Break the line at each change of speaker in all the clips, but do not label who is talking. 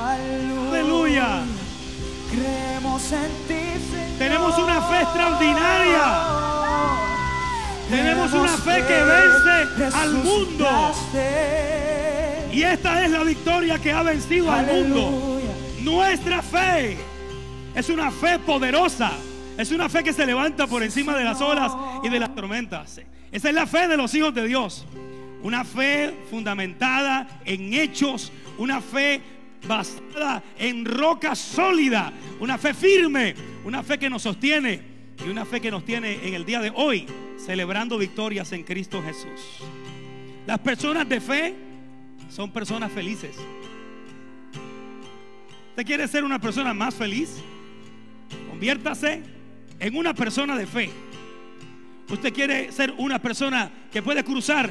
Aleluya.
Creemos en ti, Señor.
Tenemos una fe extraordinaria. Tenemos una fe que vence al mundo. Y esta es la victoria que ha vencido al mundo. Nuestra fe es una fe poderosa. Es una fe que se levanta por encima de las olas y de las tormentas. Esa es la fe de los hijos de Dios. Una fe fundamentada en hechos. Una fe basada en roca sólida. Una fe firme. Una fe que nos sostiene. Y una fe que nos tiene en el día de hoy celebrando victorias en Cristo Jesús. Las personas de fe son personas felices. ¿Usted quiere ser una persona más feliz? Conviértase en una persona de fe. Usted quiere ser una persona que puede cruzar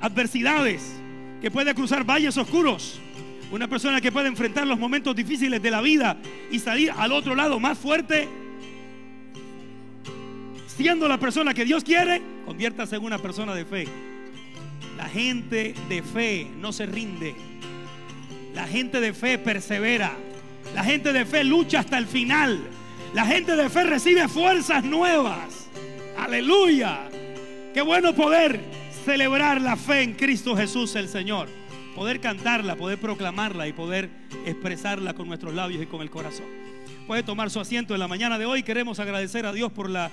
adversidades, que puede cruzar valles oscuros. Una persona que puede enfrentar los momentos difíciles de la vida y salir al otro lado más fuerte. Siendo la persona que Dios quiere, conviértase en una persona de fe. La gente de fe no se rinde. La gente de fe persevera. La gente de fe lucha hasta el final. La gente de fe recibe fuerzas nuevas. Aleluya. Qué bueno poder celebrar la fe en Cristo Jesús el Señor. Poder cantarla, poder proclamarla y poder expresarla con nuestros labios y con el corazón. Puede tomar su asiento en la mañana de hoy. Queremos agradecer a Dios por la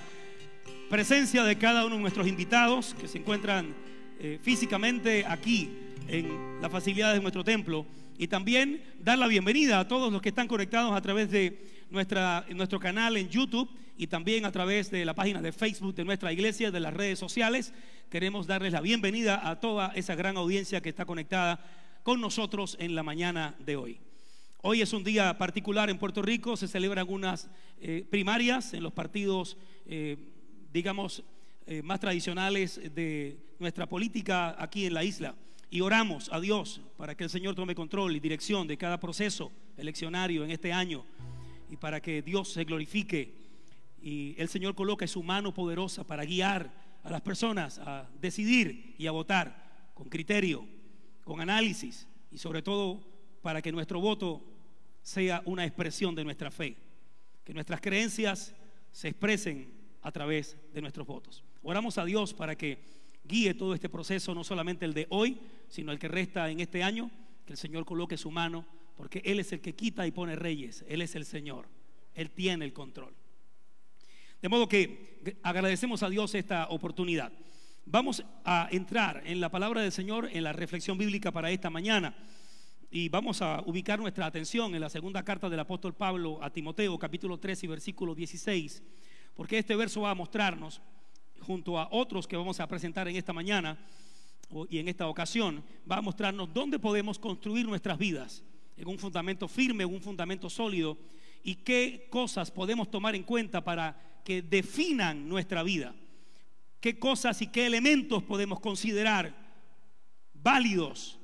presencia de cada uno de nuestros invitados que se encuentran eh, físicamente aquí en las facilidades de nuestro templo y también dar la bienvenida a todos los que están conectados a través de nuestro canal en YouTube y también a través de la página de Facebook de nuestra iglesia, de las redes sociales. Queremos darles la bienvenida a toda esa gran audiencia que está conectada con nosotros en la mañana de hoy. Hoy es un día particular en Puerto Rico, se celebran unas eh, primarias en los partidos, eh, digamos, eh, más tradicionales de nuestra política aquí en la isla. Y oramos a Dios para que el Señor tome control y dirección de cada proceso eleccionario en este año y para que Dios se glorifique y el Señor coloque su mano poderosa para guiar a las personas a decidir y a votar con criterio, con análisis y sobre todo para que nuestro voto sea una expresión de nuestra fe, que nuestras creencias se expresen a través de nuestros votos. Oramos a Dios para que guíe todo este proceso, no solamente el de hoy, sino el que resta en este año, que el Señor coloque su mano, porque Él es el que quita y pone reyes, Él es el Señor, Él tiene el control. De modo que agradecemos a Dios esta oportunidad. Vamos a entrar en la palabra del Señor, en la reflexión bíblica para esta mañana. Y vamos a ubicar nuestra atención en la segunda carta del apóstol Pablo a Timoteo, capítulo 3 y versículo 16, porque este verso va a mostrarnos, junto a otros que vamos a presentar en esta mañana y en esta ocasión, va a mostrarnos dónde podemos construir nuestras vidas, en un fundamento firme, en un fundamento sólido, y qué cosas podemos tomar en cuenta para que definan nuestra vida, qué cosas y qué elementos podemos considerar válidos,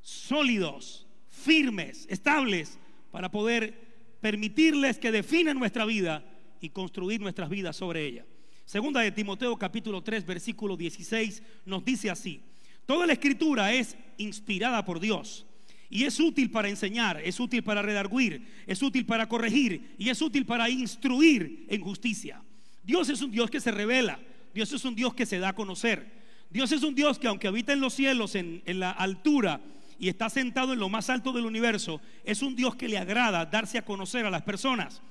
sólidos, firmes, estables, para poder permitirles que definan nuestra vida y construir nuestras vidas sobre ella. Segunda de Timoteo capítulo 3 versículo 16 nos dice así, toda la escritura es inspirada por Dios y es útil para enseñar, es útil para redarguir, es útil para corregir y es útil para instruir en justicia. Dios es un Dios que se revela, Dios es un Dios que se da a conocer. Dios es un Dios que aunque habita en los cielos, en, en la altura y está sentado en lo más alto del universo, es un Dios que le agrada darse a conocer a las personas.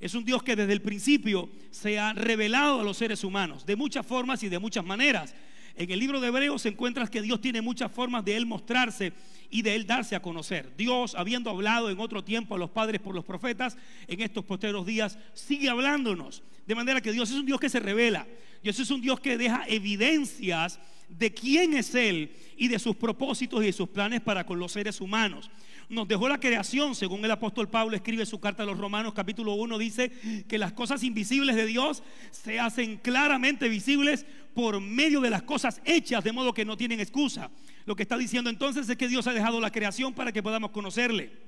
Es un Dios que desde el principio se ha revelado a los seres humanos de muchas formas y de muchas maneras. En el libro de Hebreos encuentras que Dios tiene muchas formas de Él mostrarse y de Él darse a conocer. Dios, habiendo hablado en otro tiempo a los padres por los profetas, en estos posteros días sigue hablándonos. De manera que Dios es un Dios que se revela. Dios es un Dios que deja evidencias de quién es Él y de sus propósitos y de sus planes para con los seres humanos. Nos dejó la creación, según el apóstol Pablo escribe su carta a los Romanos capítulo 1, dice que las cosas invisibles de Dios se hacen claramente visibles por medio de las cosas hechas, de modo que no tienen excusa. Lo que está diciendo entonces es que Dios ha dejado la creación para que podamos conocerle.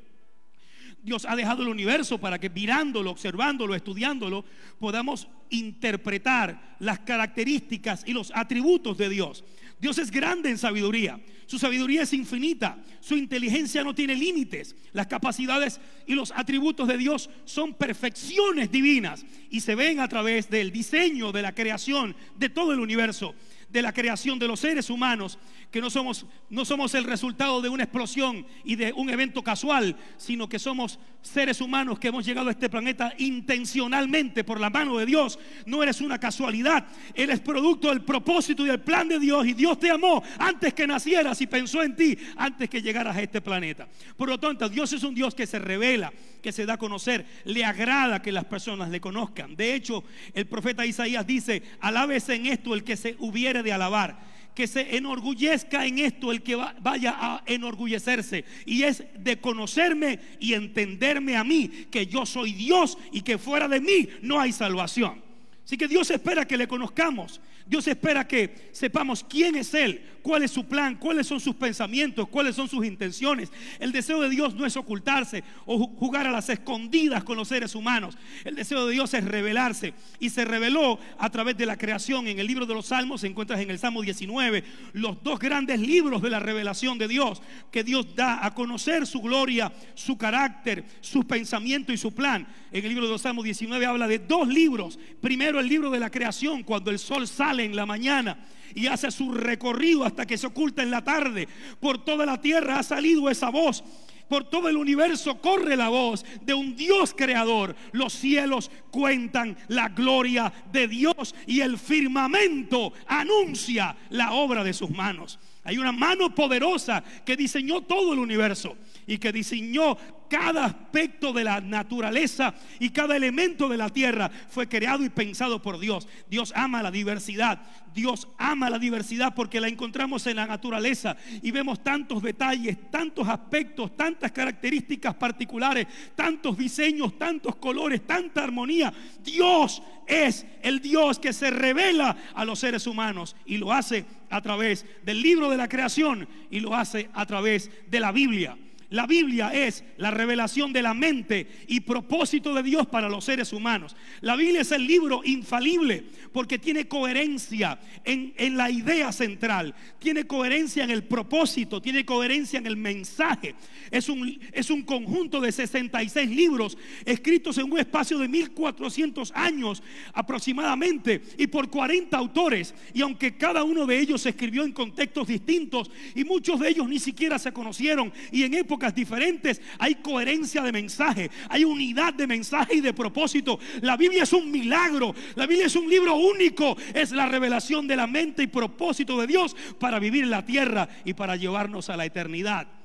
Dios ha dejado el universo para que mirándolo, observándolo, estudiándolo, podamos interpretar las características y los atributos de Dios. Dios es grande en sabiduría. Su sabiduría es infinita. Su inteligencia no tiene límites. Las capacidades y los atributos de Dios son perfecciones divinas y se ven a través del diseño de la creación de todo el universo de la creación de los seres humanos, que no somos, no somos el resultado de una explosión y de un evento casual, sino que somos seres humanos que hemos llegado a este planeta intencionalmente por la mano de Dios. No eres una casualidad, eres producto del propósito y del plan de Dios y Dios te amó antes que nacieras y pensó en ti antes que llegaras a este planeta. Por lo tanto, Dios es un Dios que se revela, que se da a conocer, le agrada que las personas le conozcan. De hecho, el profeta Isaías dice, alábese en esto el que se hubiere de alabar que se enorgullezca en esto el que vaya a enorgullecerse. Y es de conocerme y entenderme a mí, que yo soy Dios y que fuera de mí no hay salvación. Así que Dios espera que le conozcamos. Dios espera que sepamos quién es Él, cuál es su plan, cuáles son sus pensamientos, cuáles son sus intenciones. El deseo de Dios no es ocultarse o jugar a las escondidas con los seres humanos. El deseo de Dios es revelarse y se reveló a través de la creación. En el libro de los Salmos se encuentra en el Salmo 19 los dos grandes libros de la revelación de Dios que Dios da a conocer su gloria, su carácter, su pensamiento y su plan. En el libro de los Salmos 19 habla de dos libros. Primero el libro de la creación, cuando el sol sale en la mañana y hace su recorrido hasta que se oculta en la tarde. Por toda la tierra ha salido esa voz. Por todo el universo corre la voz de un Dios creador. Los cielos cuentan la gloria de Dios y el firmamento anuncia la obra de sus manos. Hay una mano poderosa que diseñó todo el universo y que diseñó cada aspecto de la naturaleza y cada elemento de la tierra fue creado y pensado por Dios. Dios ama la diversidad. Dios ama la diversidad porque la encontramos en la naturaleza y vemos tantos detalles, tantos aspectos, tantas características particulares, tantos diseños, tantos colores, tanta armonía. Dios es el Dios que se revela a los seres humanos y lo hace a través del libro de la creación y lo hace a través de la Biblia. La Biblia es la revelación de la mente y propósito de Dios para los seres humanos. La Biblia es el libro infalible porque tiene coherencia en, la idea central, tiene coherencia en el propósito, tiene coherencia en el mensaje. Es un, es un conjunto de 66 libros escritos en un espacio de 1400 años aproximadamente y por 40 autores. Y aunque cada uno de ellos se escribió en contextos distintos y muchos de ellos ni siquiera se conocieron y en diferentes, hay coherencia de mensaje, hay unidad de mensaje y de propósito. La Biblia es un milagro, la Biblia es un libro único, es la revelación de la mente y propósito de Dios para vivir en la tierra y para llevarnos a la eternidad.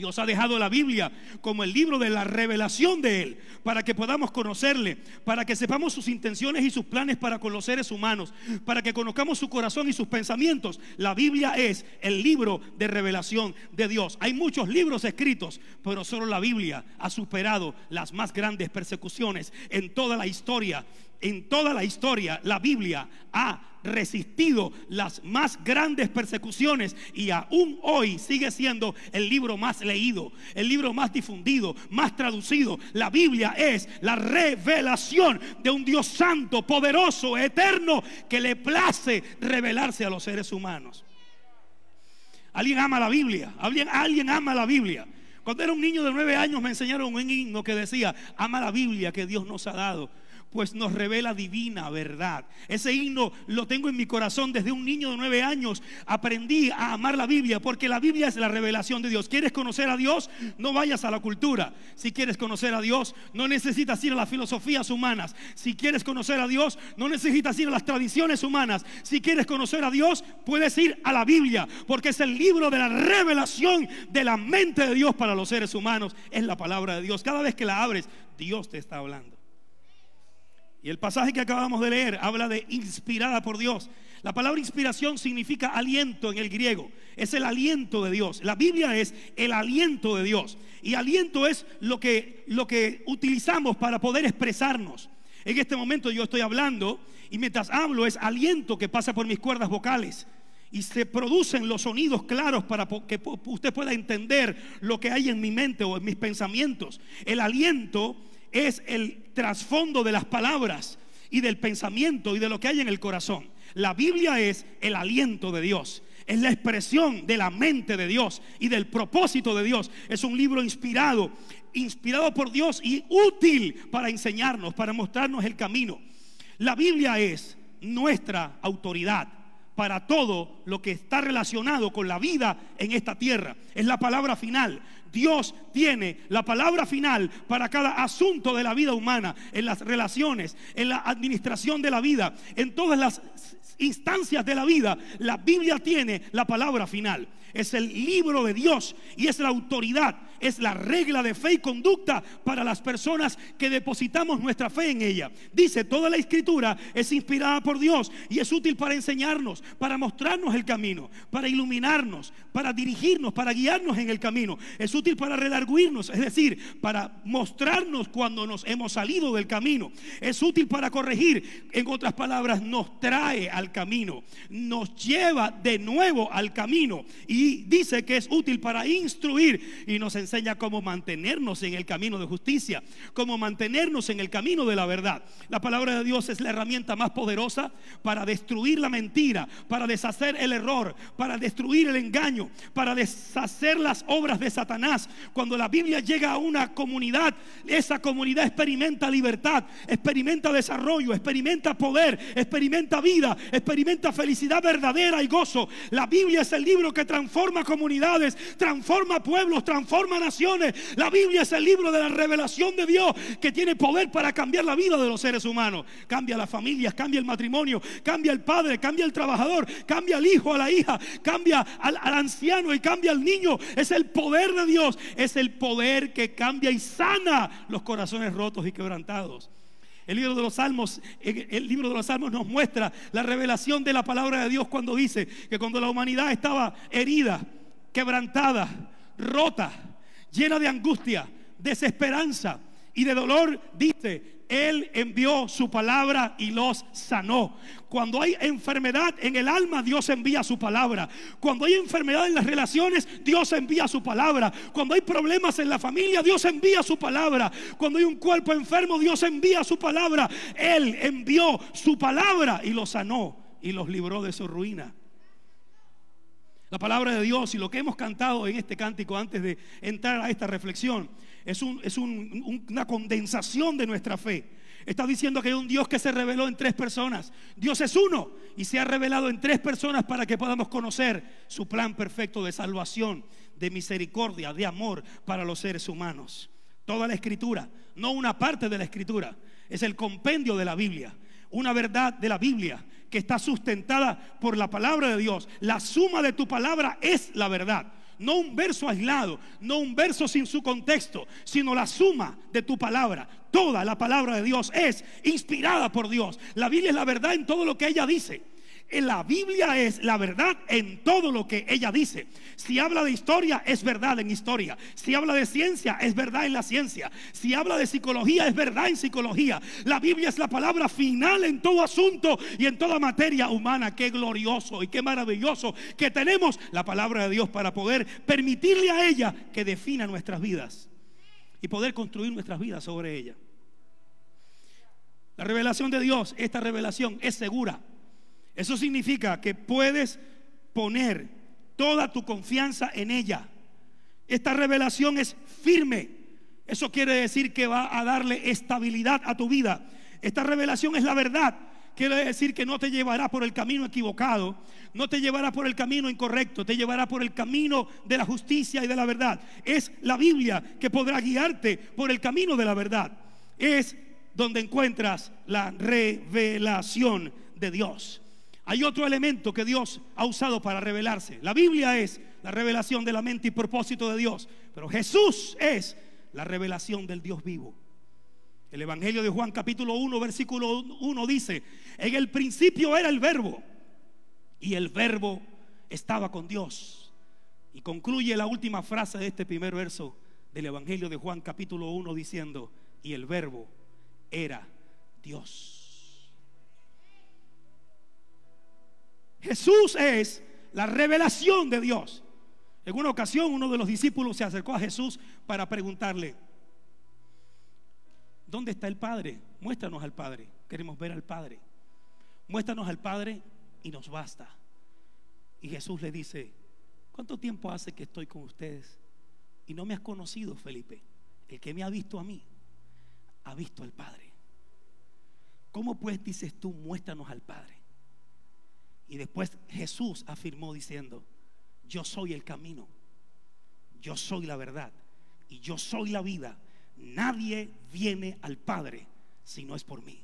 Dios ha dejado la Biblia como el libro de la revelación de Él, para que podamos conocerle, para que sepamos sus intenciones y sus planes para con los seres humanos, para que conozcamos su corazón y sus pensamientos. La Biblia es el libro de revelación de Dios. Hay muchos libros escritos, pero solo la Biblia ha superado las más grandes persecuciones en toda la historia en toda la historia la Biblia ha resistido las más grandes persecuciones y aún hoy sigue siendo el libro más leído, el libro más difundido, más traducido. La Biblia es la revelación de un Dios santo, poderoso, eterno, que le place revelarse a los seres humanos. ¿Alguien ama la Biblia? ¿Alguien, alguien ama la Biblia? Cuando era un niño de nueve años me enseñaron un himno que decía, ama la Biblia que Dios nos ha dado pues nos revela divina verdad. Ese himno lo tengo en mi corazón desde un niño de nueve años. Aprendí a amar la Biblia porque la Biblia es la revelación de Dios. ¿Quieres conocer a Dios? No vayas a la cultura. Si quieres conocer a Dios, no necesitas ir a las filosofías humanas. Si quieres conocer a Dios, no necesitas ir a las tradiciones humanas. Si quieres conocer a Dios, puedes ir a la Biblia porque es el libro de la revelación de la mente de Dios para los seres humanos. Es la palabra de Dios. Cada vez que la abres, Dios te está hablando. Y el pasaje que acabamos de leer habla de inspirada por Dios. La palabra inspiración significa aliento en el griego. Es el aliento de Dios. La Biblia es el aliento de Dios. Y aliento es lo que, lo que utilizamos para poder expresarnos. En este momento yo estoy hablando y mientras hablo es aliento que pasa por mis cuerdas vocales. y se producen los sonidos claros para que usted pueda entender lo que hay en mi mente o en mis pensamientos. El aliento es el trasfondo de las palabras y del pensamiento y de lo que hay en el corazón. La Biblia es el aliento de Dios. Es la expresión de la mente de Dios y del propósito de Dios. Es un libro inspirado, inspirado por Dios y útil para enseñarnos, para mostrarnos el camino. La Biblia es nuestra autoridad para todo lo que está relacionado con la vida en esta tierra. Es la palabra final. Dios tiene la palabra final para cada asunto de la vida humana, en las relaciones, en la administración de la vida, en todas las instancias de la vida. La Biblia tiene la palabra final. Es el libro de Dios y es la autoridad es la regla de fe y conducta para las personas que depositamos nuestra fe en ella. Dice, toda la escritura es inspirada por Dios y es útil para enseñarnos, para mostrarnos el camino, para iluminarnos, para dirigirnos, para guiarnos en el camino. Es útil para redarguirnos, es decir, para mostrarnos cuando nos hemos salido del camino. Es útil para corregir, en otras palabras, nos trae al camino, nos lleva de nuevo al camino y dice que es útil para instruir y nos enseña enseña cómo mantenernos en el camino de justicia, cómo mantenernos en el camino de la verdad. La palabra de Dios es la herramienta más poderosa para destruir la mentira, para deshacer el error, para destruir el engaño, para deshacer las obras de Satanás. Cuando la Biblia llega a una comunidad, esa comunidad experimenta libertad, experimenta desarrollo, experimenta poder, experimenta vida, experimenta felicidad verdadera y gozo. La Biblia es el libro que transforma comunidades, transforma pueblos, transforma naciones. La Biblia es el libro de la revelación de Dios que tiene poder para cambiar la vida de los seres humanos. Cambia las familias, cambia el matrimonio, cambia el padre, cambia el trabajador, cambia el hijo, a la hija, cambia al, al anciano y cambia al niño. Es el poder de Dios, es el poder que cambia y sana los corazones rotos y quebrantados. El libro de los Salmos, el libro de los Salmos nos muestra la revelación de la palabra de Dios cuando dice que cuando la humanidad estaba herida, quebrantada, rota, llena de angustia, desesperanza y de dolor, dice, Él envió su palabra y los sanó. Cuando hay enfermedad en el alma, Dios envía su palabra. Cuando hay enfermedad en las relaciones, Dios envía su palabra. Cuando hay problemas en la familia, Dios envía su palabra. Cuando hay un cuerpo enfermo, Dios envía su palabra. Él envió su palabra y los sanó y los libró de su ruina. La palabra de Dios y lo que hemos cantado en este cántico antes de entrar a esta reflexión es, una condensación de nuestra fe. Está diciendo que hay un Dios que se reveló en tres personas. Dios es uno y se ha revelado en tres personas para que podamos conocer su plan perfecto de salvación, de misericordia, de amor para los seres humanos. Toda la escritura, no una parte de la escritura, es el compendio de la Biblia, una verdad de la Biblia que está sustentada por la palabra de Dios. La suma de tu palabra es la verdad. No un verso aislado, no un verso sin su contexto, sino la suma de tu palabra. Toda la palabra de Dios es inspirada por Dios. La Biblia es la verdad en todo lo que ella dice. La Biblia es la verdad en todo lo que ella dice. Si habla de historia, es verdad en historia. Si habla de ciencia, es verdad en la ciencia. Si habla de psicología, es verdad en psicología. La Biblia es la palabra final en todo asunto y en toda materia humana. Qué glorioso y qué maravilloso que tenemos la palabra de Dios para poder permitirle a ella que defina nuestras vidas y poder construir nuestras vidas sobre ella. La revelación de Dios, esta revelación es segura. Eso significa que puedes poner toda tu confianza en ella. Esta revelación es firme. Eso quiere decir que va a darle estabilidad a tu vida. Esta revelación es la verdad. Quiere decir que no te llevará por el camino equivocado, no te llevará por el camino incorrecto, te llevará por el camino de la justicia y de la verdad. Es la Biblia que podrá guiarte por el camino de la verdad. Es donde encuentras la revelación de Dios. Hay otro elemento que Dios ha usado para revelarse. La Biblia es la revelación de la mente y propósito de Dios, pero Jesús es la revelación del Dios vivo. El Evangelio de Juan capítulo 1 versículo 1 dice, en el principio era el verbo y el verbo estaba con Dios. Y concluye la última frase de este primer verso del Evangelio de Juan capítulo 1 diciendo, y el verbo era Dios. Jesús es la revelación de Dios. En una ocasión uno de los discípulos se acercó a Jesús para preguntarle, ¿dónde está el Padre? Muéstranos al Padre, queremos ver al Padre. Muéstranos al Padre y nos basta. Y Jesús le dice, ¿cuánto tiempo hace que estoy con ustedes? Y no me has conocido, Felipe. El que me ha visto a mí, ha visto al Padre. ¿Cómo pues dices tú, muéstranos al Padre? Y después Jesús afirmó diciendo, yo soy el camino, yo soy la verdad y yo soy la vida. Nadie viene al Padre si no es por mí.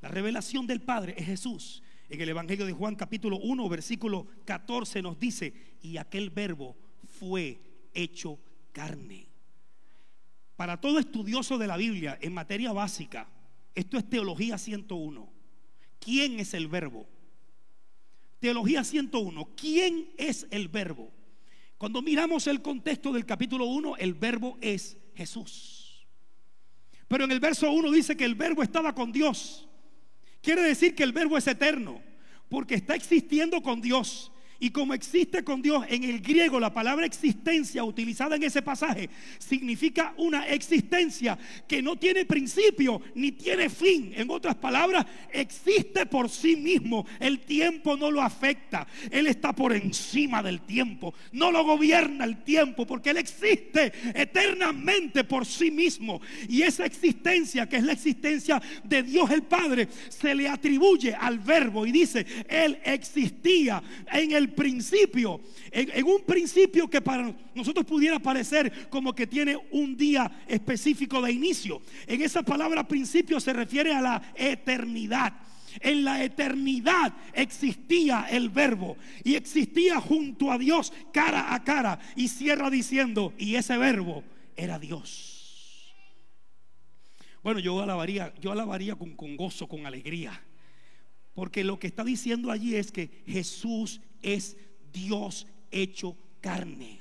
La revelación del Padre es Jesús. En el Evangelio de Juan capítulo 1, versículo 14 nos dice, y aquel verbo fue hecho carne. Para todo estudioso de la Biblia en materia básica, esto es teología 101. ¿Quién es el verbo? Teología 101. ¿Quién es el verbo? Cuando miramos el contexto del capítulo 1, el verbo es Jesús. Pero en el verso 1 dice que el verbo estaba con Dios. Quiere decir que el verbo es eterno, porque está existiendo con Dios. Y como existe con Dios, en el griego la palabra existencia utilizada en ese pasaje significa una existencia que no tiene principio ni tiene fin. En otras palabras, existe por sí mismo. El tiempo no lo afecta. Él está por encima del tiempo. No lo gobierna el tiempo porque Él existe eternamente por sí mismo. Y esa existencia, que es la existencia de Dios el Padre, se le atribuye al verbo y dice, Él existía en el principio, en, un principio que para nosotros pudiera parecer como que tiene un día específico de inicio. En esa palabra principio se refiere a la eternidad. En la eternidad existía el verbo y existía junto a Dios cara a cara y cierra diciendo, y ese verbo era Dios. Bueno, yo alabaría, yo alabaría con, con gozo, con alegría. Porque lo que está diciendo allí es que Jesús es Dios hecho carne.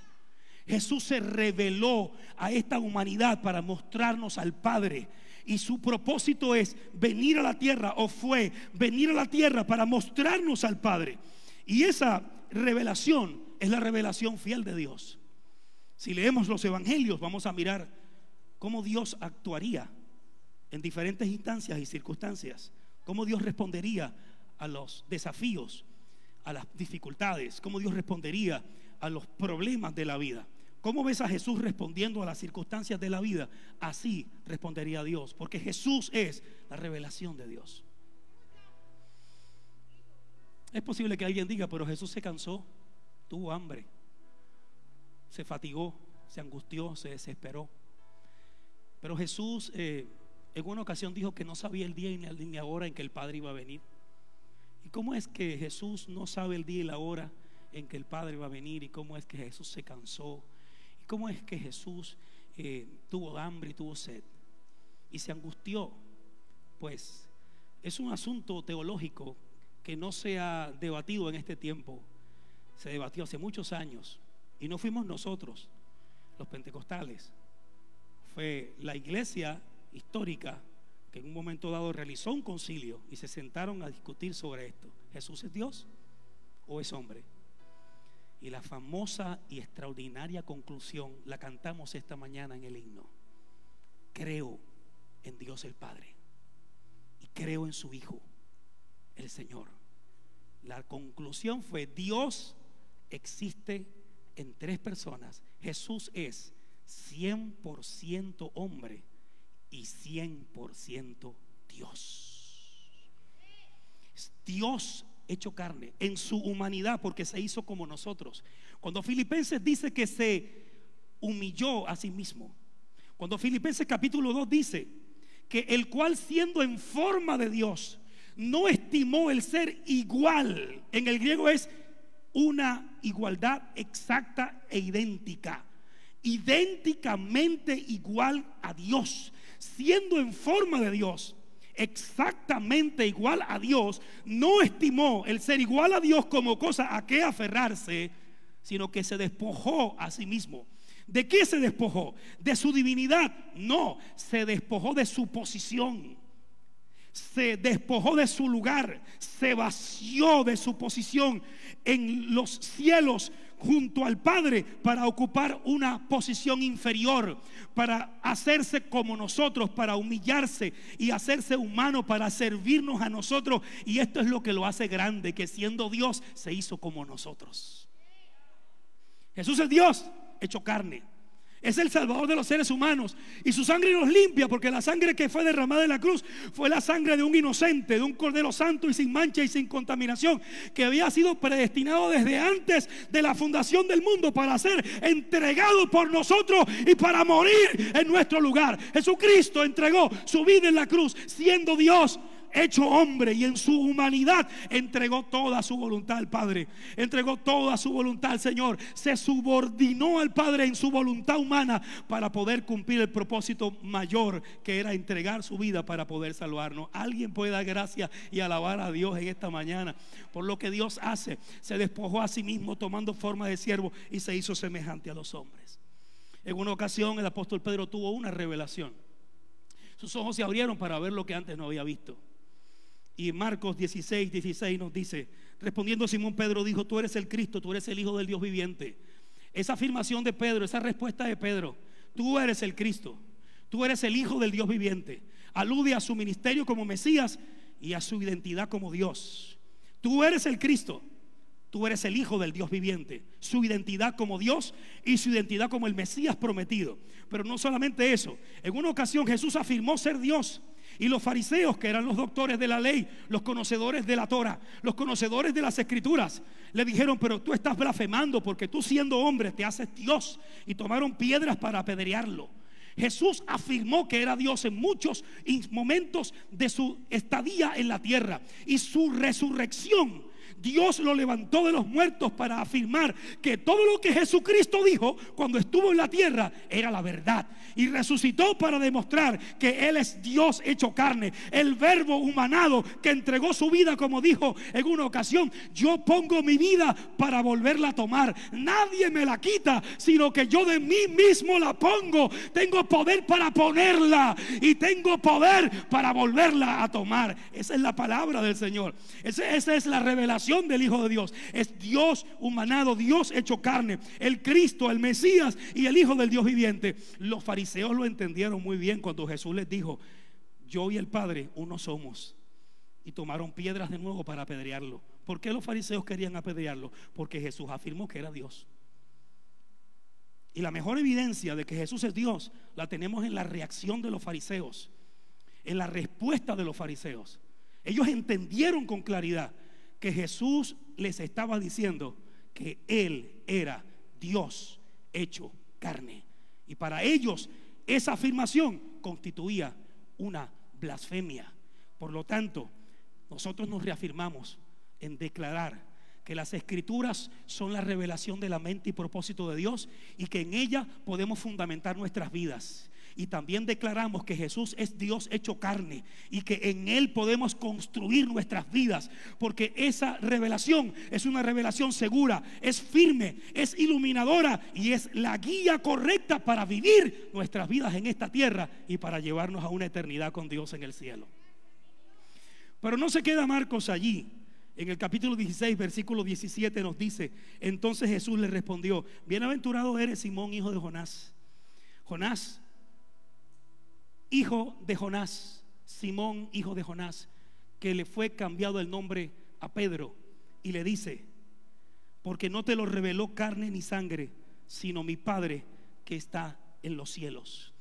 Jesús se reveló a esta humanidad para mostrarnos al Padre. Y su propósito es venir a la tierra, o fue venir a la tierra para mostrarnos al Padre. Y esa revelación es la revelación fiel de Dios. Si leemos los evangelios, vamos a mirar cómo Dios actuaría en diferentes instancias y circunstancias, cómo Dios respondería a los desafíos a las dificultades, cómo Dios respondería a los problemas de la vida. ¿Cómo ves a Jesús respondiendo a las circunstancias de la vida? Así respondería Dios, porque Jesús es la revelación de Dios. Es posible que alguien diga, pero Jesús se cansó, tuvo hambre, se fatigó, se angustió, se desesperó. Pero Jesús eh, en una ocasión dijo que no sabía el día ni la hora en que el Padre iba a venir. ¿Y cómo es que Jesús no sabe el día y la hora en que el Padre va a venir? ¿Y cómo es que Jesús se cansó? ¿Y cómo es que Jesús eh, tuvo hambre y tuvo sed? Y se angustió. Pues es un asunto teológico que no se ha debatido en este tiempo. Se debatió hace muchos años. Y no fuimos nosotros, los pentecostales. Fue la iglesia histórica que en un momento dado realizó un concilio y se sentaron a discutir sobre esto. ¿Jesús es Dios o es hombre? Y la famosa y extraordinaria conclusión la cantamos esta mañana en el himno. Creo en Dios el Padre y creo en su Hijo, el Señor. La conclusión fue, Dios existe en tres personas. Jesús es 100% hombre y 100% Dios. Dios hecho carne en su humanidad porque se hizo como nosotros. Cuando Filipenses dice que se humilló a sí mismo. Cuando Filipenses capítulo 2 dice que el cual siendo en forma de Dios no estimó el ser igual. En el griego es una igualdad exacta e idéntica. Idénticamente igual a Dios siendo en forma de Dios, exactamente igual a Dios, no estimó el ser igual a Dios como cosa a que aferrarse, sino que se despojó a sí mismo. ¿De qué se despojó? ¿De su divinidad? No, se despojó de su posición. se despojó de su lugar, se vació de su posición en los cielos junto al Padre para ocupar una posición inferior, para hacerse como nosotros, para humillarse y hacerse humano, para servirnos a nosotros. Y esto es lo que lo hace grande, que siendo Dios se hizo como nosotros. Jesús es Dios hecho carne. Es el Salvador de los seres humanos. Y su sangre nos limpia porque la sangre que fue derramada en la cruz fue la sangre de un inocente, de un cordero santo y sin mancha y sin contaminación, que había sido predestinado desde antes de la fundación del mundo para ser entregado por nosotros y para morir en nuestro lugar. Jesucristo entregó su vida en la cruz siendo Dios hecho hombre y en su humanidad entregó toda su voluntad al Padre. Entregó toda su voluntad al Señor. Se subordinó al Padre en su voluntad humana para poder cumplir el propósito mayor que era entregar su vida para poder salvarnos. Alguien puede dar gracias y alabar a Dios en esta mañana por lo que Dios hace. Se despojó a sí mismo tomando forma de siervo y se hizo semejante a los hombres. En una ocasión el apóstol Pedro tuvo una revelación. Sus ojos se abrieron para ver lo que antes no había visto. Y Marcos 16, 16 nos dice, respondiendo Simón Pedro dijo, tú eres el Cristo, tú eres el Hijo del Dios viviente. Esa afirmación de Pedro, esa respuesta de Pedro, tú eres el Cristo, tú eres el Hijo del Dios viviente, alude a su ministerio como Mesías y a su identidad como Dios. Tú eres el Cristo, tú eres el Hijo del Dios viviente, su identidad como Dios y su identidad como el Mesías prometido. Pero no solamente eso, en una ocasión Jesús afirmó ser Dios y los fariseos, que eran los doctores de la ley, los conocedores de la Torah, los conocedores de las escrituras, le dijeron, pero tú estás blasfemando porque tú siendo hombre te haces Dios. Y tomaron piedras para apedrearlo. Jesús afirmó que era Dios en muchos momentos de su estadía en la tierra. Y su resurrección Dios lo levantó de los muertos para afirmar que todo lo que Jesucristo dijo cuando estuvo en la tierra era la verdad. Y resucitó para demostrar que Él es Dios hecho carne, el verbo humanado que entregó su vida como dijo en una ocasión, yo pongo mi vida para volverla a tomar. Nadie me la quita, sino que yo de mí mismo la pongo. Tengo poder para ponerla y tengo poder para volverla a tomar. Esa es la palabra del Señor. Esa, esa es la revelación del Hijo de Dios. Es Dios humanado, Dios hecho carne, el Cristo, el Mesías y el Hijo del Dios viviente. Los fariseos lo entendieron muy bien cuando Jesús les dijo, yo y el Padre uno somos. Y tomaron piedras de nuevo para apedrearlo. ¿Por qué los fariseos querían apedrearlo? Porque Jesús afirmó que era Dios. Y la mejor evidencia de que Jesús es Dios la tenemos en la reacción de los fariseos, en la respuesta de los fariseos. Ellos entendieron con claridad que Jesús les estaba diciendo que Él era Dios hecho carne. Y para ellos esa afirmación constituía una blasfemia. Por lo tanto, nosotros nos reafirmamos en declarar que las escrituras son la revelación de la mente y propósito de Dios y que en ella podemos fundamentar nuestras vidas y también declaramos que Jesús es Dios hecho carne y que en Él podemos construir nuestras vidas, porque esa revelación es una revelación segura, es firme, es iluminadora y es la guía correcta para vivir nuestras vidas en esta tierra y para llevarnos a una eternidad con Dios en el cielo. Pero no se queda Marcos allí. En el capítulo 16, versículo 17 nos dice, entonces Jesús le respondió, bienaventurado eres Simón, hijo de Jonás. Jonás hijo de Jonás, Simón, hijo de Jonás, que le fue cambiado el nombre a Pedro y le dice, porque no te lo reveló carne ni sangre, sino mi Padre que está en los cielos.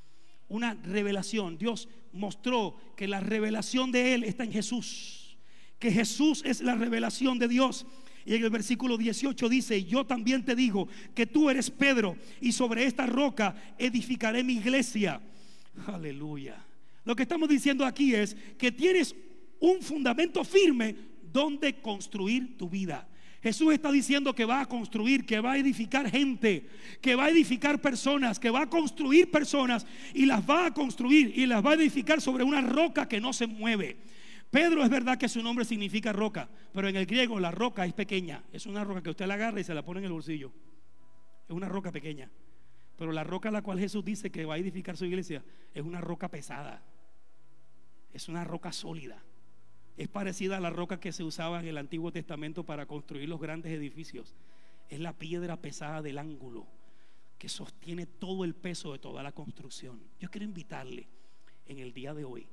Una revelación, Dios mostró que la revelación de Él está en Jesús, que Jesús es la revelación de Dios. Y en el versículo 18 dice, yo también te digo que tú eres Pedro y sobre esta roca edificaré mi iglesia Aleluya. Lo que estamos diciendo aquí es que tienes un fundamento firme donde construir tu vida. Jesús está diciendo que va a construir, que va a edificar gente, que va a edificar personas, que va a construir personas y las va a construir y las va a edificar sobre una roca que no se mueve. Pedro es verdad que su nombre significa roca, pero en el griego la roca es pequeña. Es una roca que usted la agarra y se la pone en el bolsillo. Es una roca pequeña. Pero la roca a la cual Jesús dice que va a edificar su iglesia es una roca pesada. es una roca sólida. Es parecida a la roca que se usaba en el Antiguo Testamento para construir los grandes edificios. Es la piedra pesada del ángulo que sostiene todo el peso de toda la construcción. Yo quiero invitarle en el día de hoy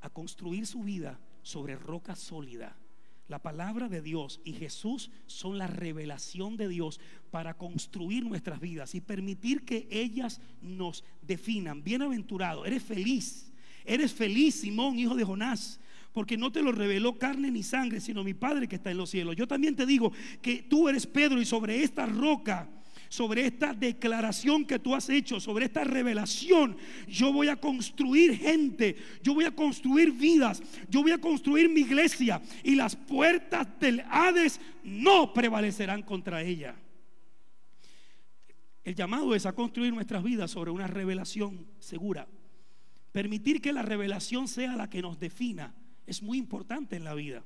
a construir su vida sobre roca sólida. La palabra de Dios y Jesús son la revelación de Dios para construir nuestras vidas y permitir que ellas nos definan. Bienaventurado, eres feliz. Eres feliz, Simón, hijo de Jonás, porque no te lo reveló carne ni sangre, sino mi Padre que está en los cielos. Yo también te digo que tú eres Pedro y sobre esta roca sobre esta declaración que tú has hecho, sobre esta revelación, yo voy a construir gente, yo voy a construir vidas, yo voy a construir mi iglesia y las puertas del Hades no prevalecerán contra ella. El llamado es a construir nuestras vidas sobre una revelación segura. Permitir que la revelación sea la que nos defina es muy importante en la vida.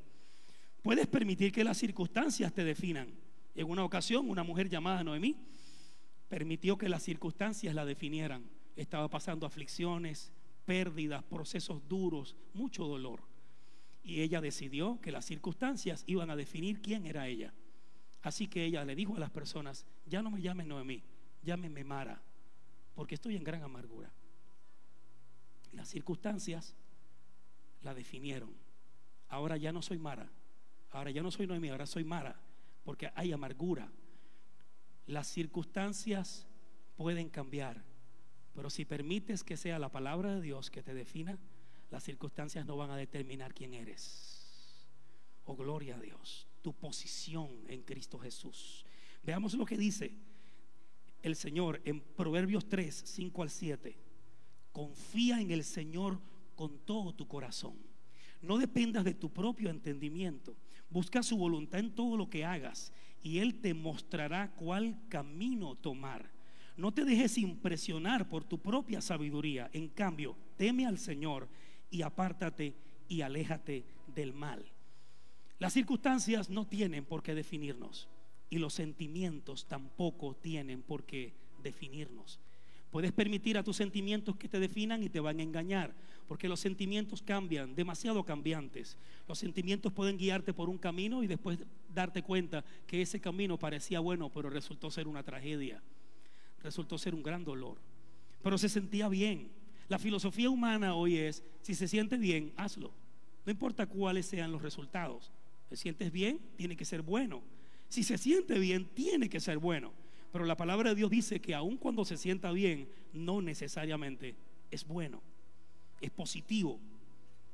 Puedes permitir que las circunstancias te definan. En una ocasión, una mujer llamada Noemí permitió que las circunstancias la definieran. Estaba pasando aflicciones, pérdidas, procesos duros, mucho dolor. Y ella decidió que las circunstancias iban a definir quién era ella. Así que ella le dijo a las personas, ya no me llamen Noemí, llámenme Mara, porque estoy en gran amargura. Las circunstancias la definieron. Ahora ya no soy Mara, ahora ya no soy Noemí, ahora soy Mara, porque hay amargura, las circunstancias pueden cambiar, pero si permites que sea la palabra de Dios que te defina, las circunstancias no van a determinar quién eres. Oh, gloria a Dios, tu posición en Cristo Jesús. Veamos lo que dice el Señor en Proverbios 3, 5 al 7. Confía en el Señor con todo tu corazón. No dependas de tu propio entendimiento. Busca su voluntad en todo lo que hagas y Él te mostrará cuál camino tomar. No te dejes impresionar por tu propia sabiduría. En cambio, teme al Señor y apártate y aléjate del mal. Las circunstancias no tienen por qué definirnos y los sentimientos tampoco tienen por qué definirnos. Puedes permitir a tus sentimientos que te definan y te van a engañar, porque los sentimientos cambian, demasiado cambiantes. Los sentimientos pueden guiarte por un camino y después darte cuenta que ese camino parecía bueno, pero resultó ser una tragedia, resultó ser un gran dolor. Pero se sentía bien. La filosofía humana hoy es, si se siente bien, hazlo. No importa cuáles sean los resultados. ¿Te sientes bien? Tiene que ser bueno. Si se siente bien, tiene que ser bueno. Pero la palabra de Dios dice que aun cuando se sienta bien, no necesariamente es bueno. Es positivo,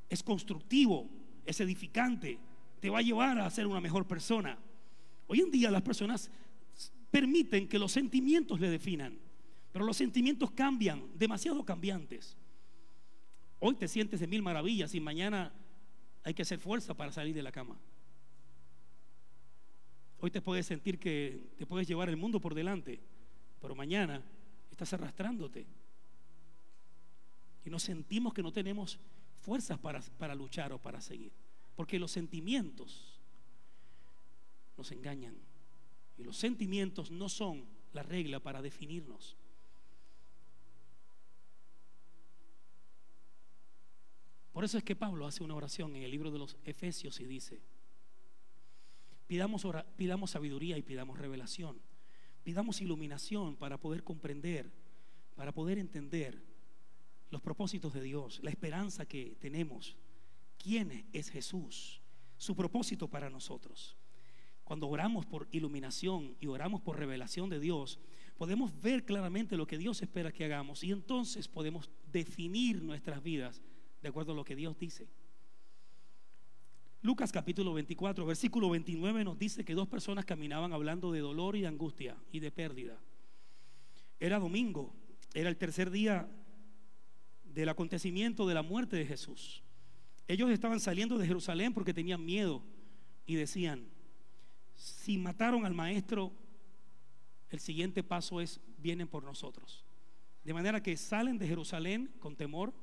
es constructivo, es edificante, te va a llevar a ser una mejor persona. Hoy en día las personas permiten que los sentimientos le definan, pero los sentimientos cambian, demasiado cambiantes. Hoy te sientes de mil maravillas y mañana hay que hacer fuerza para salir de la cama. Hoy te puedes sentir que te puedes llevar el mundo por delante, pero mañana estás arrastrándote. Y nos sentimos que no tenemos fuerzas para, para luchar o para seguir. Porque los sentimientos nos engañan. Y los sentimientos no son la regla para definirnos. Por eso es que Pablo hace una oración en el libro de los Efesios y dice, Pidamos, pidamos sabiduría y pidamos revelación. Pidamos iluminación para poder comprender, para poder entender los propósitos de Dios, la esperanza que tenemos. ¿Quién es Jesús? Su propósito para nosotros. Cuando oramos por iluminación y oramos por revelación de Dios, podemos ver claramente lo que Dios espera que hagamos y entonces podemos definir nuestras vidas de acuerdo a lo que Dios dice. Lucas capítulo 24, versículo 29 nos dice que dos personas caminaban hablando de dolor y de angustia y de pérdida. Era domingo, era el tercer día del acontecimiento de la muerte de Jesús. Ellos estaban saliendo de Jerusalén porque tenían miedo y decían, si mataron al maestro, el siguiente paso es, vienen por nosotros. De manera que salen de Jerusalén con temor,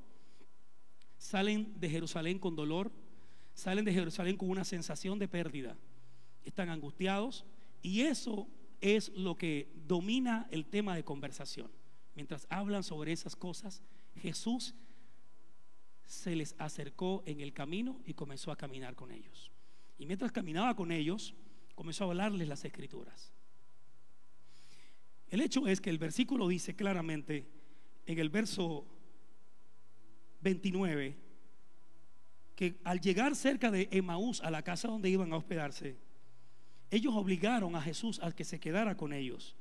salen de Jerusalén con dolor, salen de Jerusalén con una sensación de pérdida. Están angustiados y eso es lo que domina el tema de conversación. Mientras hablan sobre esas cosas, Jesús se les acercó en el camino y comenzó a caminar con ellos. Y mientras caminaba con ellos, comenzó a hablarles las escrituras. El hecho es que el versículo dice claramente en el verso 29 que al llegar cerca de Emaús, a la casa donde iban a hospedarse, ellos obligaron a Jesús a que se quedara con ellos,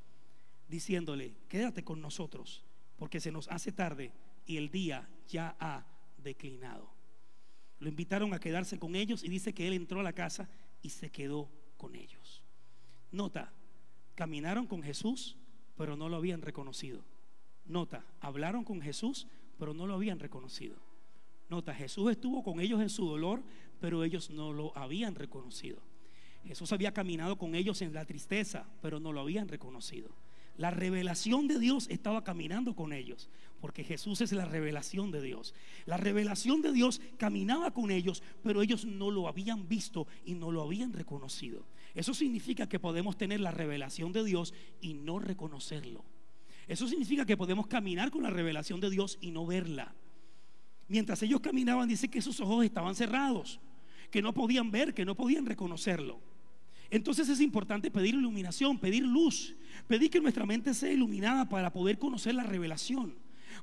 diciéndole, quédate con nosotros, porque se nos hace tarde y el día ya ha declinado. Lo invitaron a quedarse con ellos y dice que él entró a la casa y se quedó con ellos. Nota, caminaron con Jesús, pero no lo habían reconocido. Nota, hablaron con Jesús, pero no lo habían reconocido. Nota, Jesús estuvo con ellos en su dolor, pero ellos no lo habían reconocido. Jesús había caminado con ellos en la tristeza, pero no lo habían reconocido. La revelación de Dios estaba caminando con ellos, porque Jesús es la revelación de Dios. La revelación de Dios caminaba con ellos, pero ellos no lo habían visto y no lo habían reconocido. Eso significa que podemos tener la revelación de Dios y no reconocerlo. Eso significa que podemos caminar con la revelación de Dios y no verla. Mientras ellos caminaban, dice que sus ojos estaban cerrados, que no podían ver, que no podían reconocerlo. Entonces es importante pedir iluminación, pedir luz, pedir que nuestra mente sea iluminada para poder conocer la revelación,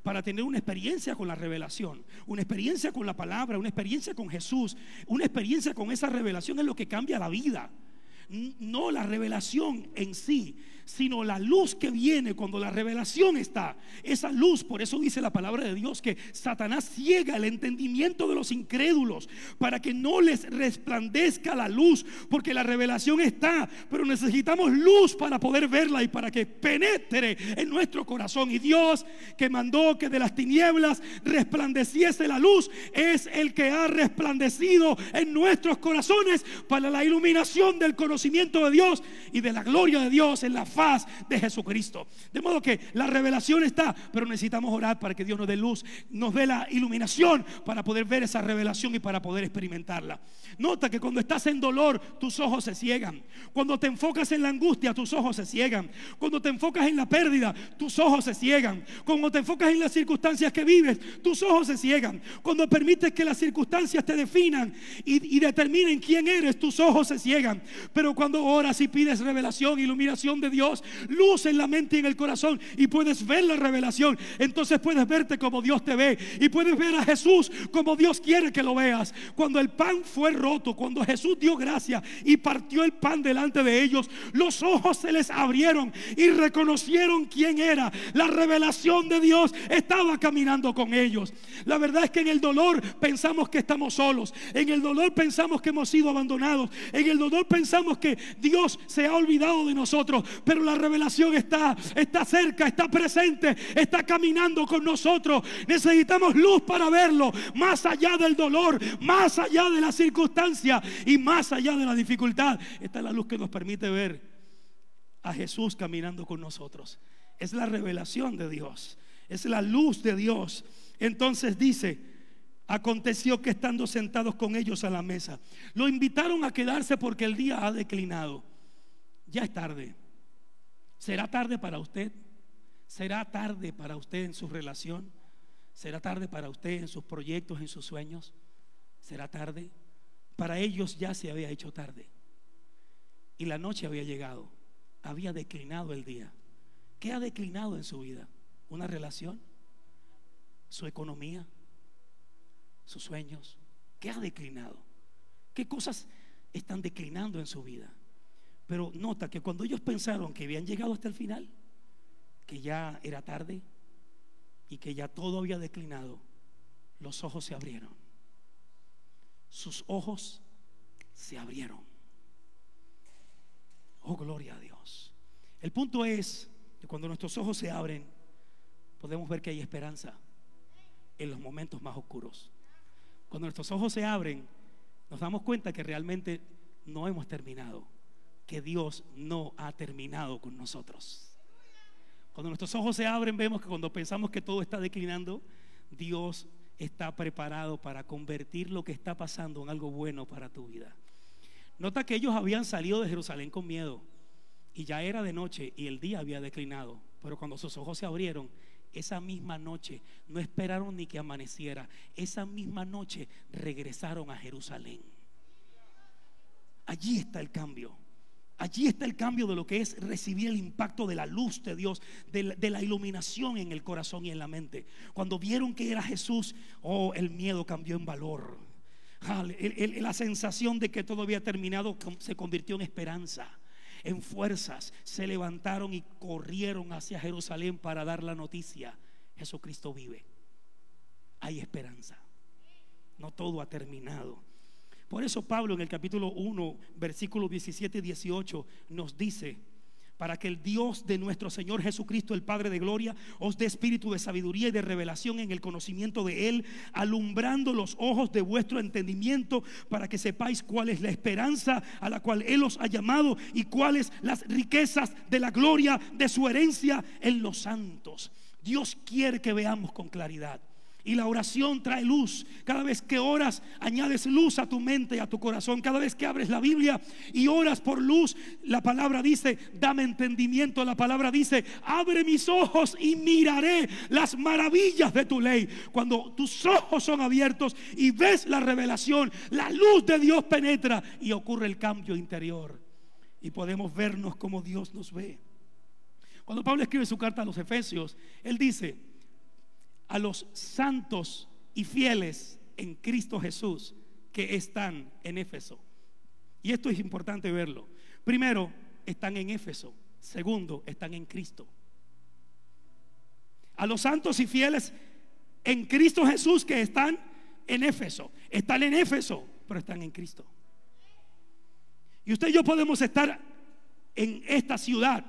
para tener una experiencia con la revelación, una experiencia con la palabra, una experiencia con Jesús, una experiencia con esa revelación es lo que cambia la vida. No la revelación en sí, sino la luz que viene cuando la revelación está. Esa luz, por eso dice la palabra de Dios, que Satanás ciega el entendimiento de los incrédulos para que no les resplandezca la luz, porque la revelación está, pero necesitamos luz para poder verla y para que penetre en nuestro corazón. Y Dios que mandó que de las tinieblas resplandeciese la luz, es el que ha resplandecido en nuestros corazones para la iluminación del conocimiento de Dios y de la gloria de Dios en la faz de Jesucristo. De modo que la revelación está, pero necesitamos orar para que Dios nos dé luz, nos dé la iluminación para poder ver esa revelación y para poder experimentarla. Nota que cuando estás en dolor, tus ojos se ciegan. Cuando te enfocas en la angustia, tus ojos se ciegan. Cuando te enfocas en la pérdida, tus ojos se ciegan. Cuando te enfocas en las circunstancias que vives, tus ojos se ciegan. Cuando permites que las circunstancias te definan y, y determinen quién eres, tus ojos se ciegan. Pero cuando oras y pides revelación, iluminación de Dios, luz en la mente y en el corazón y puedes ver la revelación. Entonces puedes verte como Dios te ve y puedes ver a Jesús como Dios quiere que lo veas. Cuando el pan fue roto, cuando Jesús dio gracia y partió el pan delante de ellos, los ojos se les abrieron y reconocieron quién era. La revelación de Dios estaba caminando con ellos. La verdad es que en el dolor pensamos que estamos solos. En el dolor pensamos que hemos sido abandonados. En el dolor pensamos que Dios se ha olvidado de nosotros pero la revelación está, está cerca, está presente, está caminando con nosotros. Necesitamos luz para verlo, más allá del dolor, más allá de la circunstancia y más allá de la dificultad. Esta es la luz que nos permite ver a Jesús caminando con nosotros. Es la revelación de Dios, es la luz de Dios. Entonces dice, aconteció que estando sentados con ellos a la mesa, lo invitaron a quedarse porque el día ha declinado. Ya es tarde. ¿Será tarde para usted? ¿Será tarde para usted en su relación? ¿Será tarde para usted en sus proyectos, en sus sueños? ¿Será tarde? Para ellos ya se había hecho tarde. Y la noche había llegado. Había declinado el día. ¿Qué ha declinado en su vida? ¿Una relación? ¿Su economía? ¿Sus sueños? ¿Qué ha declinado? ¿Qué cosas están declinando en su vida? Pero nota que cuando ellos pensaron que habían llegado hasta el final, que ya era tarde y que ya todo había declinado, los ojos se abrieron. Sus ojos se abrieron. Oh, gloria a Dios. El punto es que cuando nuestros ojos se abren, podemos ver que hay esperanza en los momentos más oscuros. Cuando nuestros ojos se abren, nos damos cuenta que realmente no hemos terminado que Dios no ha terminado con nosotros. Cuando nuestros ojos se abren, vemos que cuando pensamos que todo está declinando, Dios está preparado para convertir lo que está pasando en algo bueno para tu vida. Nota que ellos habían salido de Jerusalén con miedo y ya era de noche y el día había declinado, pero cuando sus ojos se abrieron, esa misma noche no esperaron ni que amaneciera. Esa misma noche regresaron a Jerusalén. Allí está el cambio. Allí está el cambio de lo que es recibir el impacto de la luz de Dios, de la, iluminación en el corazón y en la mente. Cuando vieron que era Jesús, oh, el miedo cambió en valor. la sensación de que todo había terminado se convirtió en esperanza, en fuerzas. Se levantaron y corrieron hacia Jerusalén para dar la noticia. Jesucristo vive. Hay esperanza. No todo ha terminado. Por eso Pablo en el capítulo 1, versículos 17 y 18 nos dice, para que el Dios de nuestro Señor Jesucristo, el Padre de Gloria, os dé espíritu de sabiduría y de revelación en el conocimiento de Él, alumbrando los ojos de vuestro entendimiento, para que sepáis cuál es la esperanza a la cual Él os ha llamado y cuáles las riquezas de la gloria de su herencia en los santos. Dios quiere que veamos con claridad. Y la oración trae luz. Cada vez que oras, añades luz a tu mente y a tu corazón. Cada vez que abres la Biblia y oras por luz, la palabra dice, dame entendimiento. La palabra dice, abre mis ojos y miraré las maravillas de tu ley. Cuando tus ojos son abiertos y ves la revelación, la luz de Dios penetra y ocurre el cambio interior. Y podemos vernos como Dios nos ve. Cuando Pablo escribe su carta a los Efesios, él dice, a los santos y fieles en Cristo Jesús que están en Éfeso. Y esto es importante verlo. Primero, están en Éfeso. Segundo, están en Cristo. A los santos y fieles en Cristo Jesús que están en Éfeso. Están en Éfeso, pero están en Cristo. Y usted y yo podemos estar en esta ciudad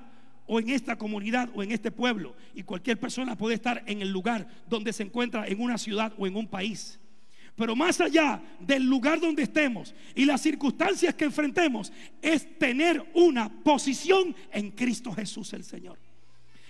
o en esta comunidad o en este pueblo. Y cualquier persona puede estar en el lugar donde se encuentra, en una ciudad o en un país. Pero más allá del lugar donde estemos y las circunstancias que enfrentemos, es tener una posición en Cristo Jesús el Señor.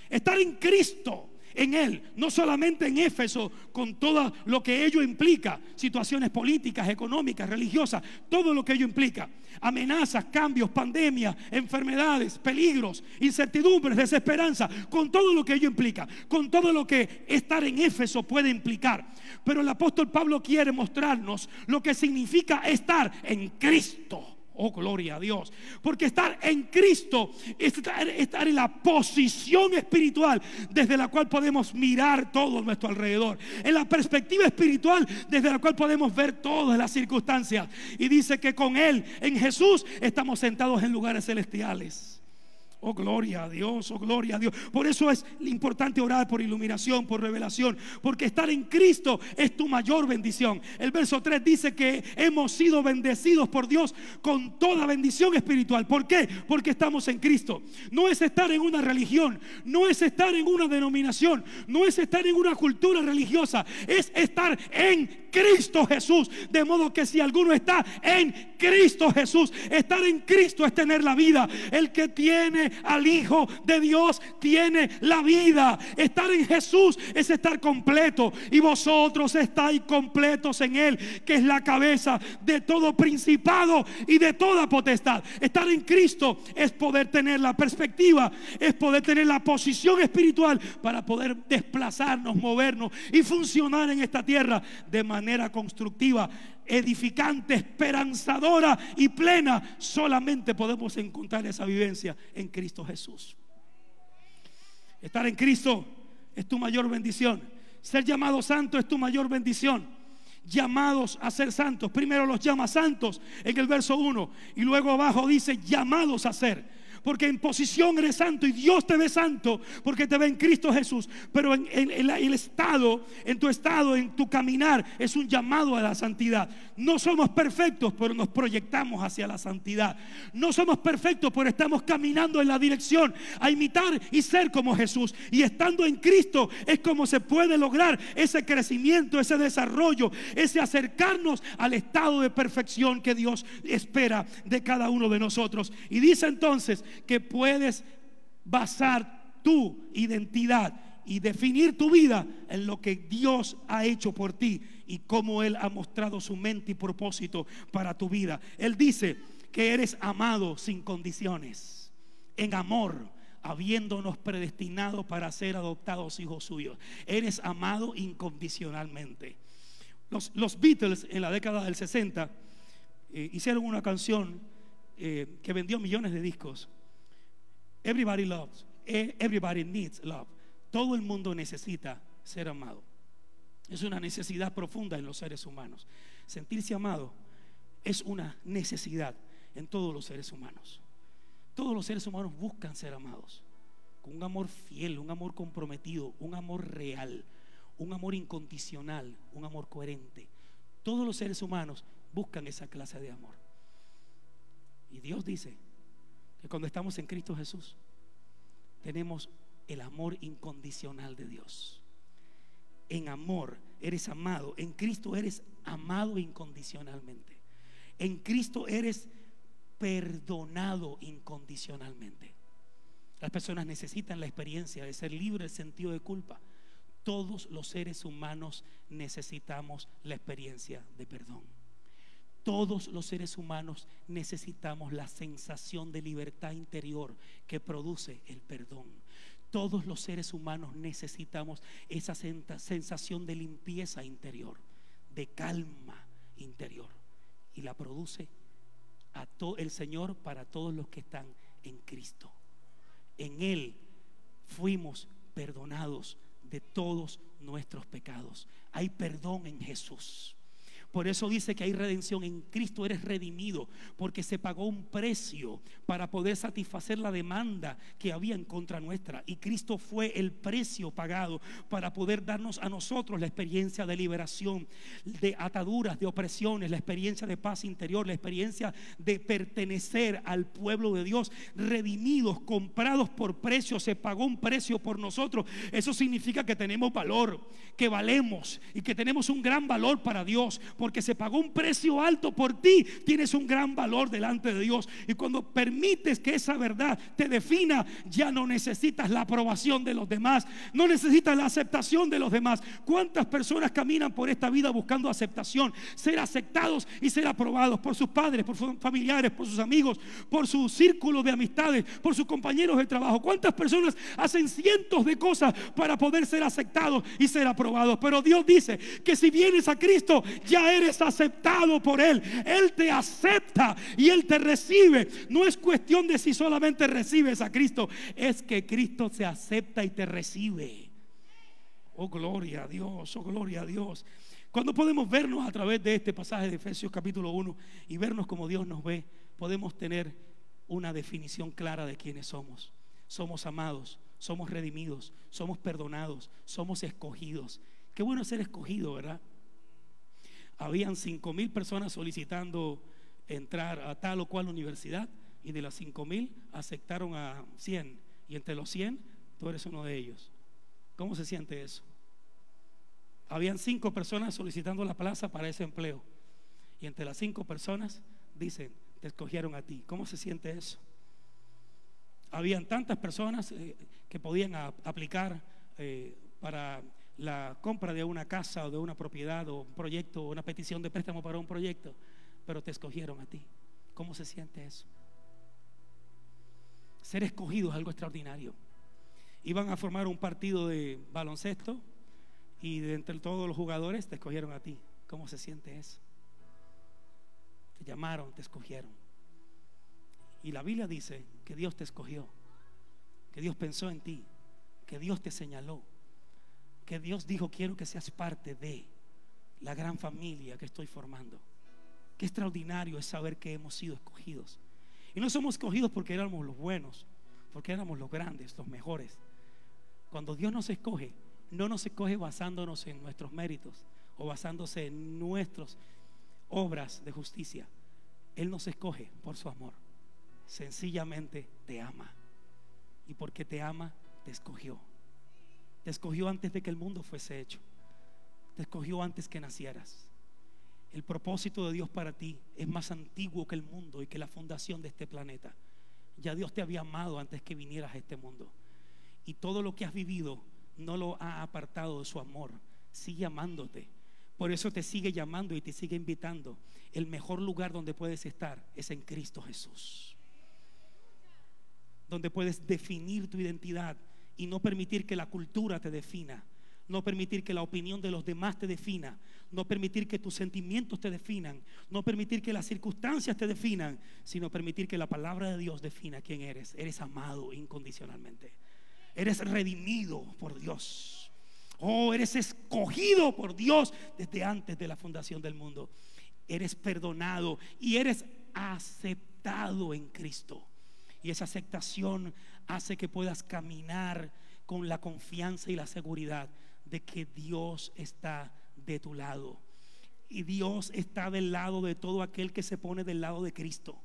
Estar en Cristo en Él, no solamente en Éfeso, con todo lo que ello implica, situaciones políticas, económicas, religiosas, todo lo que ello implica, amenazas, cambios, pandemias, enfermedades, peligros, incertidumbres, desesperanza, con todo lo que ello implica, con todo lo que estar en Éfeso puede implicar. Pero el apóstol Pablo quiere mostrarnos lo que significa estar en Cristo. Oh, gloria a Dios. Porque estar en Cristo es estar, en la posición espiritual desde la cual podemos mirar todo nuestro alrededor. En la perspectiva espiritual desde la cual podemos ver todas las circunstancias. Y dice que con Él, en Jesús, estamos sentados en lugares celestiales. Oh, gloria a Dios, oh, gloria a Dios. Por eso es importante orar por iluminación, por revelación, porque estar en Cristo es tu mayor bendición. El verso 3 dice que hemos sido bendecidos por Dios con toda bendición espiritual. ¿Por qué? Porque estamos en Cristo. No es estar en una religión, no es estar en una denominación, no es estar en una cultura religiosa, es estar en Cristo Jesús. De modo que si alguno está en Cristo Jesús, estar en Cristo es tener la vida. El que tiene al Hijo de Dios tiene la vida. Estar en Jesús es estar completo. Y vosotros estáis completos en Él, que es la cabeza de todo principado y de toda potestad. Estar en Cristo es poder tener la perspectiva, es poder tener la posición espiritual para poder desplazarnos, movernos y funcionar en esta tierra de manera manera constructiva, edificante, esperanzadora y plena, solamente podemos encontrar esa vivencia en Cristo Jesús. Estar en Cristo es tu mayor bendición. Ser llamado santo es tu mayor bendición. Llamados a ser santos. Primero los llama santos en el verso 1 y luego abajo dice llamados a ser porque en posición eres santo y Dios te ve santo porque te ve en Cristo Jesús. Pero en, el estado, en tu estado, en tu caminar, es un llamado a la santidad. No somos perfectos, pero nos proyectamos hacia la santidad. No somos perfectos, pero estamos caminando en la dirección a imitar y ser como Jesús. Y estando en Cristo es como se puede lograr ese crecimiento, ese desarrollo, ese acercarnos al estado de perfección que Dios espera de cada uno de nosotros. Y dice entonces que puedes basar tu identidad y definir tu vida en lo que Dios ha hecho por ti y cómo Él ha mostrado su mente y propósito para tu vida. Él dice que eres amado sin condiciones, en amor, habiéndonos predestinado para ser adoptados hijos suyos. Eres amado incondicionalmente. Los, los Beatles en la década del 60 eh, hicieron una canción eh, que vendió millones de discos. Everybody loves, eh, everybody needs love. Todo el mundo necesita ser amado. Es una necesidad profunda en los seres humanos. Sentirse amado es una necesidad en todos los seres humanos. Todos los seres humanos buscan ser amados con un amor fiel, un amor comprometido, un amor real, un amor incondicional, un amor coherente. Todos los seres humanos buscan esa clase de amor. Y Dios dice que cuando estamos en Cristo Jesús, tenemos el amor incondicional de Dios. En amor eres amado, en Cristo eres amado incondicionalmente. En Cristo eres perdonado incondicionalmente. Las personas necesitan la experiencia de ser libre del sentido de culpa. Todos los seres humanos necesitamos la experiencia de perdón. Todos los seres humanos necesitamos la sensación de libertad interior que produce el perdón. Todos los seres humanos necesitamos esa sensación de limpieza interior, de calma interior. Y la produce a el Señor para todos los que están en Cristo. En Él fuimos perdonados de todos nuestros pecados. Hay perdón en Jesús. Por eso dice que hay redención. En Cristo eres redimido, porque se pagó un precio para poder satisfacer la demanda que había en contra nuestra. Y Cristo fue el precio pagado para poder darnos a nosotros la experiencia de liberación, de ataduras, de opresiones, la experiencia de paz interior, la experiencia de pertenecer al pueblo de Dios, redimidos, comprados por precio. Se pagó un precio por nosotros. Eso significa que tenemos valor, que valemos y que tenemos un gran valor para Dios porque se pagó un precio alto por ti, tienes un gran valor delante de Dios. Y cuando permites que esa verdad te defina, ya no necesitas la aprobación de los demás, no necesitas la aceptación de los demás. ¿Cuántas personas caminan por esta vida buscando aceptación, ser aceptados y ser aprobados por sus padres, por sus familiares, por sus amigos, por su círculo de amistades, por sus compañeros de trabajo? ¿Cuántas personas hacen cientos de cosas para poder ser aceptados y ser aprobados? Pero Dios dice que si vienes a Cristo, ya eres aceptado por Él. Él te acepta y Él te recibe. No es cuestión de si solamente recibes a Cristo, es que Cristo se acepta y te recibe. Oh, gloria a Dios, oh, gloria a Dios. Cuando podemos vernos a través de este pasaje de Efesios capítulo 1 y vernos como Dios nos ve, podemos tener una definición clara de quiénes somos. Somos amados, somos redimidos, somos perdonados, somos escogidos. Qué bueno ser escogido, ¿verdad? Habían cinco mil personas solicitando entrar a tal o cual universidad y de las cinco mil aceptaron a 100 y entre los 100 tú eres uno de ellos. ¿Cómo se siente eso? Habían cinco personas solicitando la plaza para ese empleo y entre las cinco personas dicen, te escogieron a ti. ¿Cómo se siente eso? Habían tantas personas eh, que podían aplicar eh, para la compra de una casa o de una propiedad o un proyecto o una petición de préstamo para un proyecto, pero te escogieron a ti. ¿Cómo se siente eso? Ser escogido es algo extraordinario. Iban a formar un partido de baloncesto y de entre todos los jugadores te escogieron a ti. ¿Cómo se siente eso? Te llamaron, te escogieron. Y la Biblia dice que Dios te escogió, que Dios pensó en ti, que Dios te señaló que Dios dijo, quiero que seas parte de la gran familia que estoy formando. Qué extraordinario es saber que hemos sido escogidos. Y no somos escogidos porque éramos los buenos, porque éramos los grandes, los mejores. Cuando Dios nos escoge, no nos escoge basándonos en nuestros méritos o basándose en nuestras obras de justicia. Él nos escoge por su amor. Sencillamente te ama. Y porque te ama, te escogió. Te escogió antes de que el mundo fuese hecho. Te escogió antes que nacieras. El propósito de Dios para ti es más antiguo que el mundo y que la fundación de este planeta. Ya Dios te había amado antes que vinieras a este mundo. Y todo lo que has vivido no lo ha apartado de su amor. Sigue amándote. Por eso te sigue llamando y te sigue invitando. El mejor lugar donde puedes estar es en Cristo Jesús. donde puedes definir tu identidad y no permitir que la cultura te defina, no permitir que la opinión de los demás te defina, no permitir que tus sentimientos te definan, no permitir que las circunstancias te definan, sino permitir que la palabra de Dios defina quién eres. Eres amado incondicionalmente. Eres redimido por Dios. Oh, eres escogido por Dios desde antes de la fundación del mundo. Eres perdonado y eres aceptado en Cristo. Y esa aceptación hace que puedas caminar con la confianza y la seguridad de que Dios está de tu lado. Y Dios está del lado de todo aquel que se pone del lado de Cristo.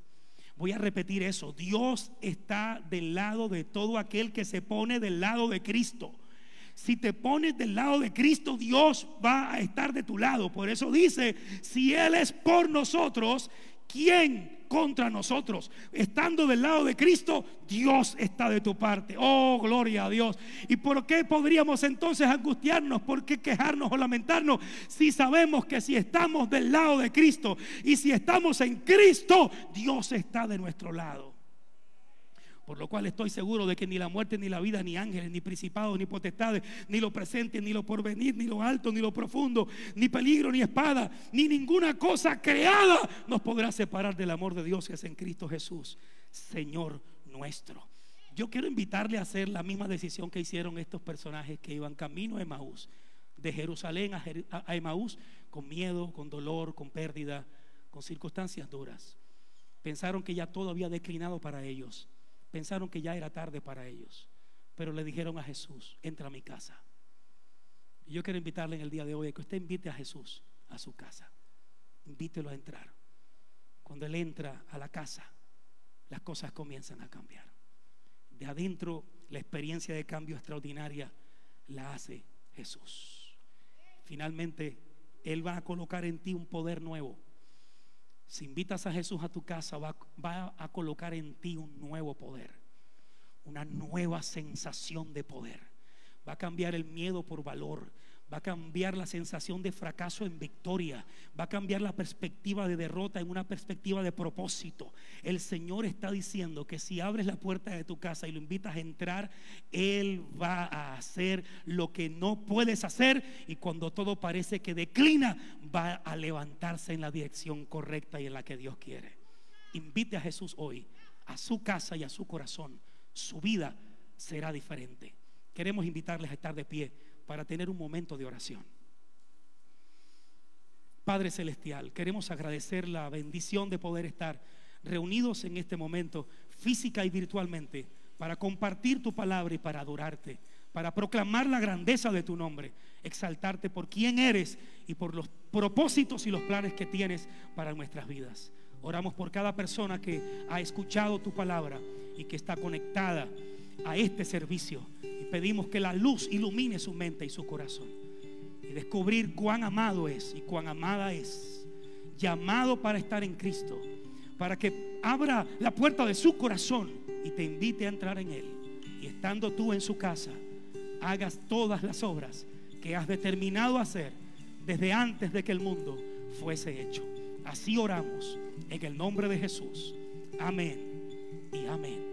Voy a repetir eso. Dios está del lado de todo aquel que se pone del lado de Cristo. Si te pones del lado de Cristo, Dios va a estar de tu lado. Por eso dice, si Él es por nosotros, ¿quién contra nosotros? Estando del lado de Cristo, Dios está de tu parte. Oh, gloria a Dios. ¿Y por qué podríamos entonces angustiarnos? ¿Por qué quejarnos o lamentarnos? Si sabemos que si estamos del lado de Cristo y si estamos en Cristo, Dios está de nuestro lado. Por lo cual estoy seguro de que ni la muerte, ni la vida, ni ángeles, ni principados, ni potestades, ni lo presente, ni lo porvenir, ni lo alto, ni lo profundo, ni peligro, ni espada, ni ninguna cosa creada nos podrá separar del amor de Dios que es en Cristo Jesús, Señor nuestro. Yo quiero invitarle a hacer la misma decisión que hicieron estos personajes que iban camino a Emaús, de Jerusalén a, a Emaús, con miedo, con dolor, con pérdida, con circunstancias duras. Pensaron que ya todo había declinado para ellos Pensaron que ya era tarde para ellos, pero le dijeron a Jesús, entra a mi casa. Y yo quiero invitarle en el día de hoy a que usted invite a Jesús a su casa. Invítelo a entrar. Cuando Él entra a la casa, las cosas comienzan a cambiar. De adentro, la experiencia de cambio extraordinaria la hace Jesús. Finalmente, Él va a colocar en ti un poder nuevo si invitas a Jesús a tu casa, va, a colocar en ti un nuevo poder, una nueva sensación de poder. Va a cambiar el miedo por valor, va a cambiar la sensación de fracaso en victoria, va a cambiar la perspectiva de derrota en una perspectiva de propósito. El Señor está diciendo que si abres la puerta de tu casa y lo invitas a entrar, Él va a hacer lo que no puedes hacer y cuando todo parece que declina, va a levantarse en la dirección correcta y en la que Dios quiere. Invite a Jesús hoy a su casa y a su corazón. Su vida será diferente. Queremos invitarles a estar de pie para tener un momento de oración. Padre Celestial, queremos agradecer la bendición de poder estar reunidos en este momento, física y virtualmente, para compartir tu palabra y para adorarte, para proclamar la grandeza de tu nombre, exaltarte por quién eres y por los propósitos y los planes que tienes para nuestras vidas. Oramos por cada persona que ha escuchado tu palabra y que está conectada a este servicio pedimos que la luz ilumine su mente y su corazón. Y descubrir cuán amado es y cuán amada es. Llamado para estar en Cristo. Para que abra la puerta de su corazón y te invite a entrar en Él. Y estando tú en su casa, hagas todas las obras que has determinado hacer desde antes de que el mundo fuese hecho. Así oramos en el nombre de Jesús. Amén y amén.